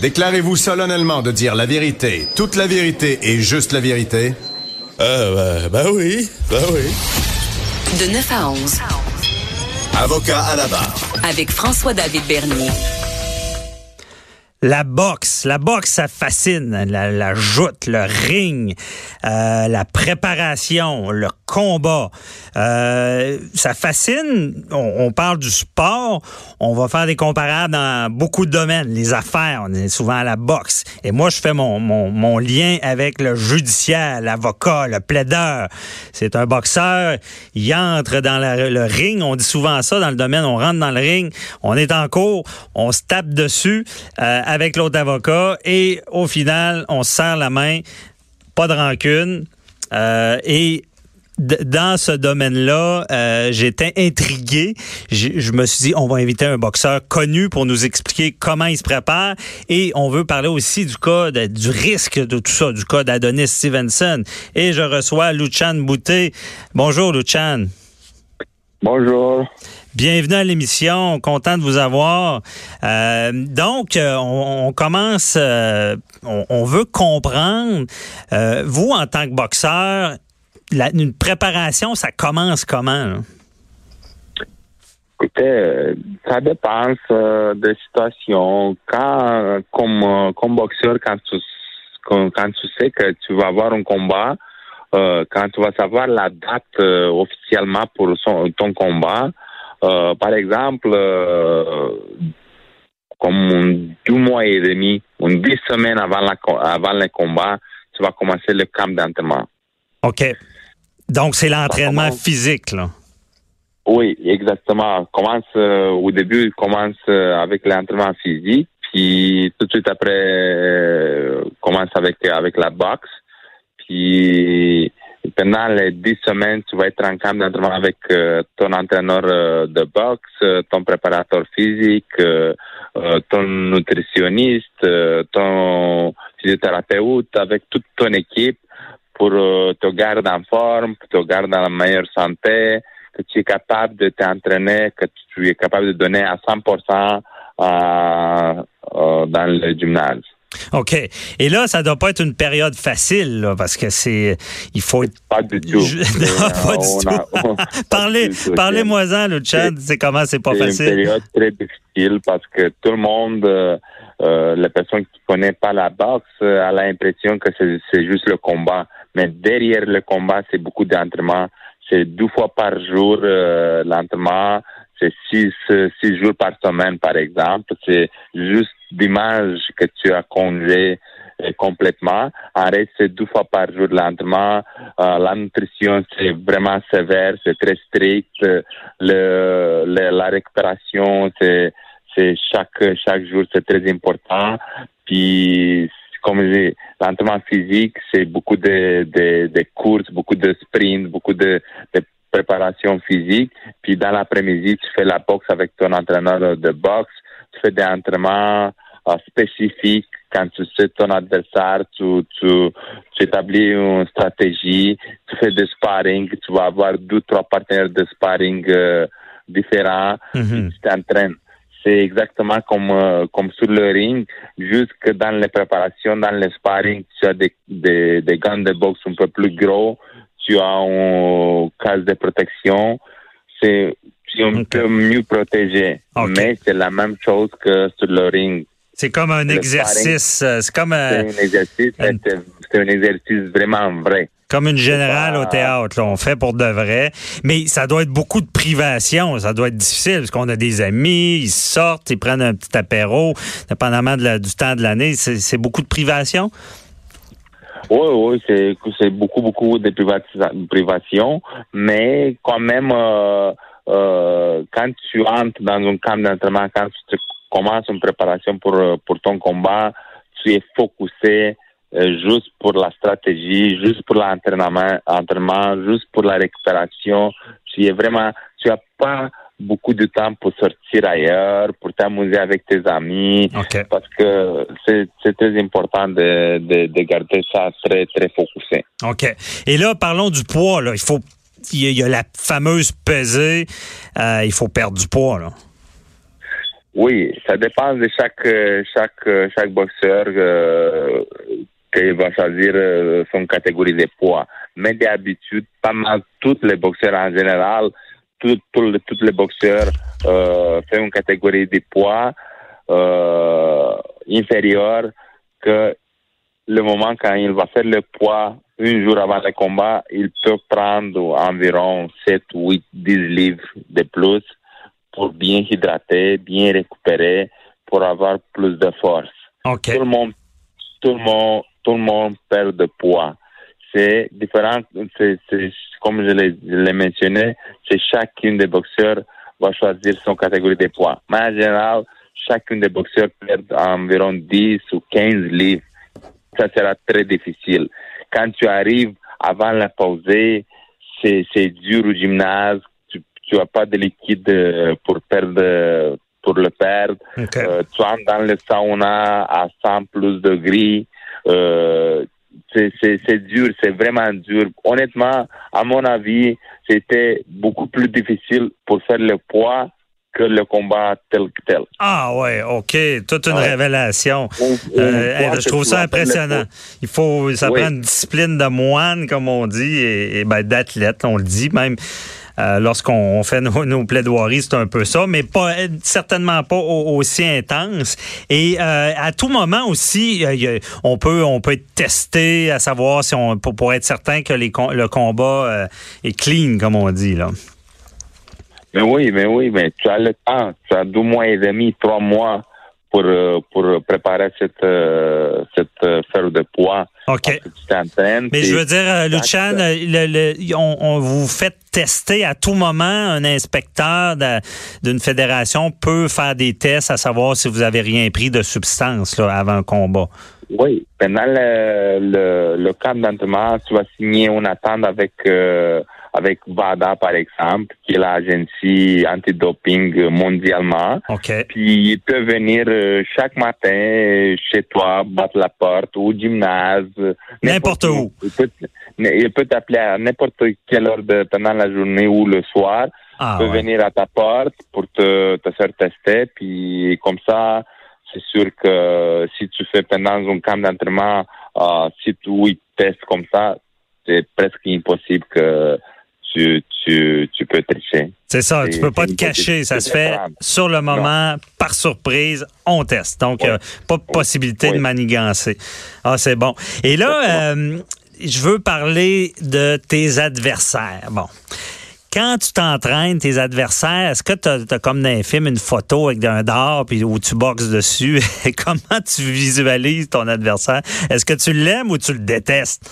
Déclarez-vous solennellement de dire la vérité, toute la vérité et juste la vérité? Euh, ben, ben oui, ben oui. De 9 à 11. Avocat à la barre. Avec François-David Bernier. La boxe, la boxe, ça fascine. La, la joute, le ring, euh, la préparation, le combat, euh, ça fascine. On, parle du sport. On va faire des comparables dans beaucoup de domaines. Les affaires, on est souvent à la boxe. Et moi, je fais mon, mon, mon lien avec le judiciaire, l'avocat, le plaideur. C'est un boxeur. Il entre dans le ring. On dit souvent ça dans le domaine. On rentre dans le ring. On est en cours. On se tape dessus. Euh, avec l'autre avocat et au final, on se serre la main, pas de rancune. Euh, et dans ce domaine-là, euh, j'étais intrigué. Je, me suis dit, on va inviter un boxeur connu pour nous expliquer comment il se prépare. Et on veut parler aussi du cas, du risque de tout ça, du cas d'Adonis Stevenson. Et je reçois Luchan Bouté. Bonjour, Luchan. Bonjour. Bienvenue à l'émission, content de vous avoir. Euh, donc, euh, on, commence, euh, on, veut comprendre, vous en tant que boxeur, une préparation, ça commence comment? Écoutez, ça dépend de situation. Quand, comme, boxeur, quand tu, quand, tu sais que tu vas avoir un combat, quand tu vas savoir la date officiellement pour ton combat, euh, par exemple, euh, comme deux mois et demi, une dix semaines avant, la, avant le combat, tu vas commencer le camp d'entraînement. OK. Donc, c'est l'entraînement physique, là. Oui, exactement. Commence euh, au début, commence avec l'entraînement physique, puis tout de suite après, commence avec avec la boxe, puis pendant les dix semaines, tu vas être en camp d'entraînement avec euh, ton entraîneur euh, de boxe, euh, ton préparateur physique, ton nutritionniste, ton physiothérapeute, avec toute ton équipe pour te garder en forme, pour te garder la meilleure santé, que tu es capable de t'entraîner, que tu es capable de donner à 100% dans le gymnase. OK. Et là, ça doit pas être une période facile, là, parce que c'est. Il faut. Pas du tout. non, pas du tout. parlez, parlez-moi-en, le chat. C'est comment c'est pas facile. C'est une période très difficile parce que tout le monde, euh, euh la personne qui connaît pas la boxe, euh, a l'impression que c'est juste le combat. Mais derrière le combat, c'est beaucoup d'entraînement. C'est deux fois par jour euh, l'entraînement c'est six, six jours par semaine, par exemple. C'est juste d'image que tu as congé euh, complètement. Arrête, c'est deux fois par jour lentement. Euh, la nutrition, c'est vraiment sévère, c'est très strict. Le, la récupération, c'est, c'est chaque, chaque jour, c'est très important. Puis, comme je dis, l'entraînement physique, c'est beaucoup de, de, de courses, beaucoup de sprints, beaucoup de, de préparation physique. Puis dans l'après-midi, tu fais la boxe avec ton entraîneur de boxe. Tu fais des entraînements euh, spécifiques. Quand tu sais ton adversaire, tu, tu, tu, établis une stratégie. Tu fais des sparring. Tu vas avoir deux, trois partenaires de sparring euh, différents. Mm Tu t'entraînes. C'est exactement comme, euh, comme sur le ring, juste que dans les préparations, dans les sparring, tu as des, des, des gants de boxe un peu plus gros, tu as un cas de protection, c'est un peu mieux protégé. Mais c'est la même chose que sur le ring. C'est comme un exercice. Euh, c'est comme un, exercice. C'est un exercice vraiment vrai. Comme une générale au théâtre, on fait pour de vrai. Mais ça doit être beaucoup de privation. Ça doit être difficile parce qu'on a des amis, ils sortent, ils prennent un petit apéro, dépendamment du temps de l'année. C'est beaucoup de privation? Oui, oui, c'est c'est beaucoup, beaucoup de privation, mais quand même, euh, euh, quand tu entres dans un camp d'entraînement, quand tu commences une préparation pour, pour ton combat, tu es focusé euh, juste pour la stratégie, juste pour l'entraînement, entraînement, juste pour la récupération. Tu es vraiment, tu as pas beaucoup de temps pour sortir ailleurs, pour t'amuser avec tes amis, parce que c'est très important de, de, garder ça très, très focusé. OK. Et là, parlons du poids. Là. Il faut il y, a, la fameuse pesée. Euh, il faut perdre du poids. Là. Oui, ça dépend de chaque chaque chaque boxeur euh, qui va choisir euh, son catégorie de poids. Mais d'habitude, pas mal tous les boxeurs en général, tous les, tous les boxeurs euh, font une catégorie de poids euh, inférieure que le moment quand il va faire le poids un jour avant le combat, il peut prendre environ 7, 8, 10 livres de plus pour bien hydrater, bien récupérer, pour avoir plus de force. Tout le monde, tout le monde, tout le monde perd de poids. C'est différent, c'est, comme je l'ai, mentionné, c'est chacun des boxeurs va choisir son catégorie de poids. Mais en général, chacun des boxeurs perd environ 10 ou 15 livres. Ça sera très difficile. Quand tu arrives avant la pause, c'est, c'est dur au gymnase. Tu, tu as pas de liquide euh, pour perdre, pour le perdre. Euh, tu entres dans le sauna à 100 plus degrés. Euh, c'est, dur, c'est vraiment dur. Honnêtement, à mon avis, c'était beaucoup plus difficile pour faire le poids que le combat tel que tel. Ah ouais, OK. Toute une Ouais. révélation. On- on Euh, je trouve ça impressionnant. Il faut, ça Oui. prend une discipline de moine, comme on dit, et, et ben, d'athlète, on le dit même. Euh, Lorsqu'on on fait nos, nos plaidoiries, c'est un peu ça, mais pas certainement pas au- aussi intense. Et euh, à tout moment aussi, euh, on peut on peut être testé à savoir si on pour, pour être certain que les, le combat euh, est clean, comme on dit là. Mais oui, mais oui, mais tu as le temps. Tu as deux mois et demi, trois mois pour, euh, pour préparer cette, euh, cette euh, de poids. OK. Mais je veux dire, Luchan, le- le- on, on vous fait tester à tout moment. Un inspecteur d'une fédération peut faire des tests à savoir si vous avez rien pris de substance là, avant un combat. Oui, pendant le, le, le camp d'entraînement, tu vas signer une attente avec, euh, avec VADA, par exemple, qui est l'agence antidoping mondialement. OK. Puis il peut venir euh, chaque matin chez toi, battre la porte, au gymnase. N'importe où. Il peut, il peut t'appeler à n'importe quelle heure de, pendant la journée ou le soir. Ah, peut ouais. venir à ta porte pour te, te faire tester. Puis comme ça, c'est sûr que si tu fais pendant un camp d'entraînement, euh, si tu testes comme ça, c'est presque impossible que tu, tu, tu peux tricher. C'est ça, tu peux pas te cacher. Ça se fait sur le moment, par surprise, on teste. Donc, Oui. euh, pas de possibilité de manigancer. Ah, c'est bon. Et là, euh, je veux parler de tes adversaires. Bon. Quand tu t'entraînes, tes adversaires, est-ce que tu as, comme dans un film une photo avec un dard puis où tu boxes dessus? Comment tu visualises ton adversaire? Est-ce que tu l'aimes ou tu le détestes?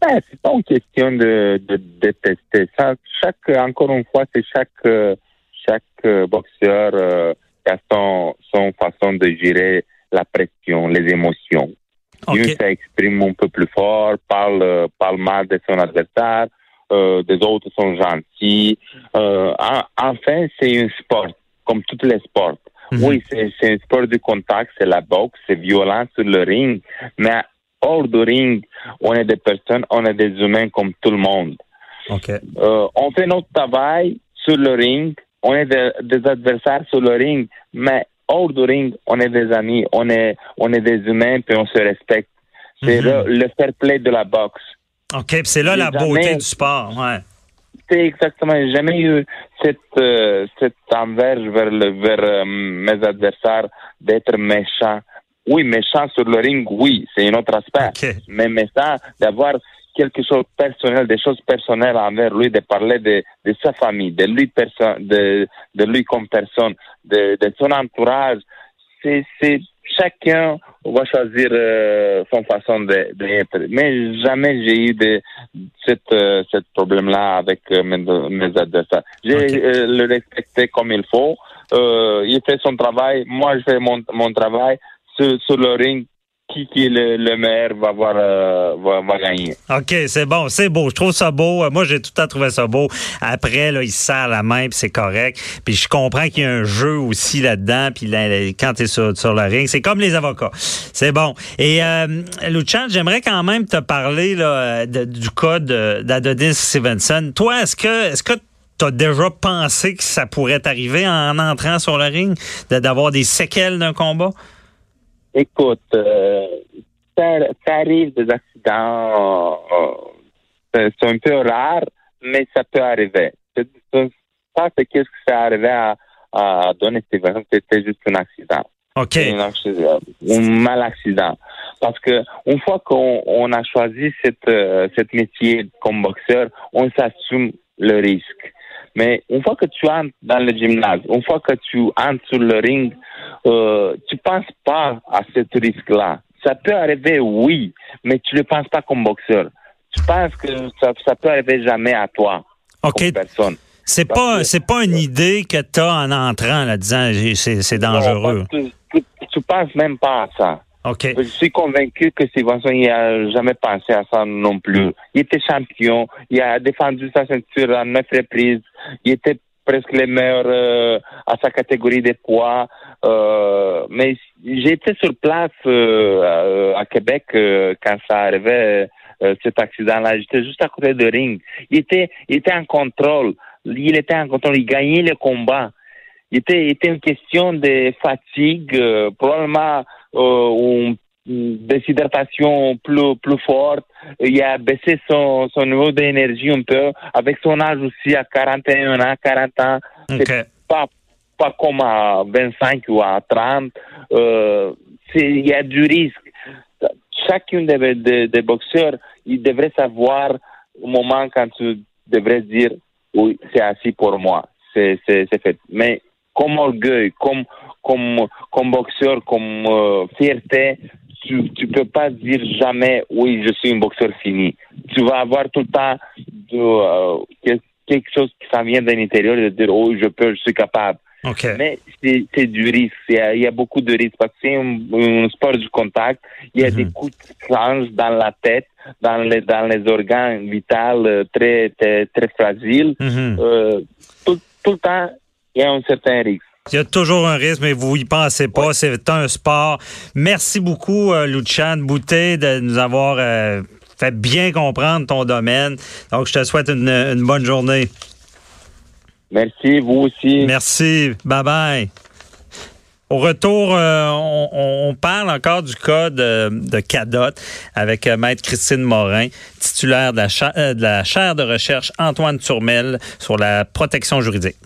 Ben, c'est pas une question de, de, de tester. Chaque, encore une fois, c'est chaque, euh, chaque euh, boxeur euh, qui a son, son façon de gérer la pression, les émotions. OK. Lui, ça exprime un peu plus fort, parle, euh, parle mal de son adversaire, euh, des autres sont gentils. Euh, en- enfin, c'est un sport, comme tous les sports. Mhm. Oui, c'est un sport de contact, c'est la boxe, c'est violent sur le ring, mais hors du ring, on est des personnes, on est des humains comme tout le monde. Euh, on fait notre travail sur le ring, on est des, des adversaires sur le ring, mais hors du ring, on est des amis, on est, on est des humains, puis on se respecte. C'est Mhm. le, le fair play de la boxe. OK, puis c'est là la jamais- beauté du sport. Ouais. C'est exactement, j'ai jamais eu cette, euh, cette envers vers, le, vers euh, mes adversaires d'être méchant. Oui, méchant sur le ring, oui, c'est un autre aspect. OK. Mais méchant, d'avoir quelque chose de personnel, des choses personnelles envers lui, de parler de, de sa famille, de lui, perso- de, de lui comme personne, de, de son entourage, c'est, c'est chacun va choisir euh, son façon de- d'être. Mais jamais j'ai eu de cette, euh, ce problème-là avec euh, mes, mes adversaires. J'ai Ok. euh, le respecté comme il faut. Euh, il fait son travail, moi je fais mon, mon travail sur, le ring. Qui, qui est le, meilleur va, avoir, euh, va, va gagner. OK, c'est bon, c'est beau. Je trouve ça beau. Euh, Moi, j'ai tout temps trouvé ça beau. Après, là, il se serre la main, puis c'est correct. Puis je comprends qu'il y a un jeu aussi là-dedans. Puis là, quand tu es sur, sur le ring, c'est comme les avocats. C'est bon. Et euh, Luchan, j'aimerais quand même te parler là, du cas d'Adonis Stevenson. Toi, est-ce que est-ce que as déjà pensé que ça pourrait arriver en entrant sur le ring, d'avoir des séquelles d'un combat? Écoute, euh, ça, arrive des accidents, euh, c'est un peu rare, mais ça peut arriver. Ça, c'est qu'est-ce que ça arrivé à, à Donner c'était juste un accident. OK. Un, mal accident. Parce que une fois qu'on a choisi cette, euh, cette métier comme boxeur, on s'assume le risque. Mais une fois que tu entres dans le gymnase, une fois que tu entres sur le ring, euh, tu penses pas à ce risque-là. Ça peut arriver, oui, mais tu ne le penses pas comme boxeur. Tu penses que ça, ça peut arriver jamais à toi, comme personne. C'est pas, c'est pas une idée que tu as en entrant, là, disant c'est dangereux. tu, tu, penses même pas à ça. Je suis convaincu que Vincent il n'a jamais pensé à ça non plus. Il était champion, il a défendu sa ceinture à neuf reprises, il était presque le meilleur euh, à sa catégorie de poids. Euh, mais j'étais sur place euh, à Québec quand ça arrivait, cet accident-là. J'étais juste à côté de ring. Il était, il était en contrôle il était en contrôle, il gagnait le combat. Il était, était une question de fatigue, euh, probablement euh, une déshydratation plus, plus forte. Il a baissé son, son niveau d'énergie un peu, avec son âge aussi à 41 ans, 40 ans. C'est pas, pas comme à 25 ou à 30. Euh, il y a du risque. Chacun des, des, des boxeurs, il devrait savoir au moment quand tu devrais dire oui, c'est assis pour moi. C'est fait. Mais comme orgueil, comme, comme, comme boxeur, comme euh, fierté, tu ne peux pas dire jamais oui, je suis un boxeur fini. Tu vas avoir tout le temps euh, quelque chose qui s'en vient de l'intérieur de dire oh, je peux, je suis capable. Mais c'est du risque. Il y, a, beaucoup de risques parce que c'est un, sport du contact. Il y a des mhm. coups de tranche dans la tête, dans les, dans les organes vitaux euh, très, très, très fragiles. Mhm. Euh, tout, le temps, il y a un certain risque. Il y a toujours un risque, mais vous y pensez pas. C'est un sport. Merci beaucoup, euh, Luchan Boutet, de nous avoir fait bien comprendre ton domaine. Donc, je te souhaite une bonne journée. Merci, vous aussi. Merci. Bye bye. Au retour, euh, on, parle encore du cas de, de Cadot avec euh, Maître Christine Morin, titulaire de la, euh, de la chaire de recherche Antoine Turmel sur la protection juridique.